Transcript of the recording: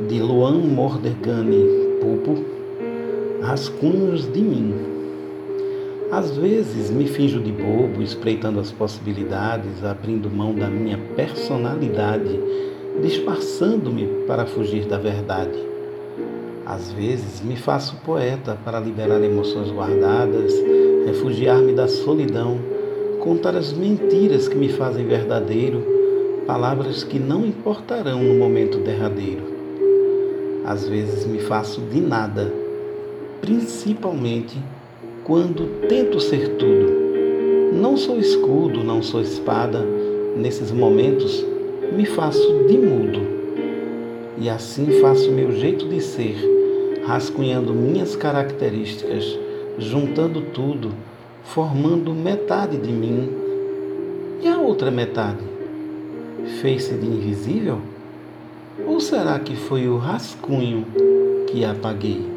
de Luan Mordergani Pupo, rascunhos de mim. Às vezes me finjo de bobo, espreitando as possibilidades, abrindo mão da minha personalidade, disfarçando-me para fugir da verdade. Às vezes me faço poeta para liberar emoções guardadas, refugiar-me da solidão, contar as mentiras que me fazem verdadeiro, palavras que não importarão no momento derradeiro. Às vezes me faço de nada, principalmente quando tento ser tudo. Não sou escudo, não sou espada. Nesses momentos me faço de mudo. E assim faço meu jeito de ser, rascunhando minhas características, juntando tudo, formando metade de mim. E a outra metade? Fez-se de invisível? Ou será que foi o rascunho que apaguei?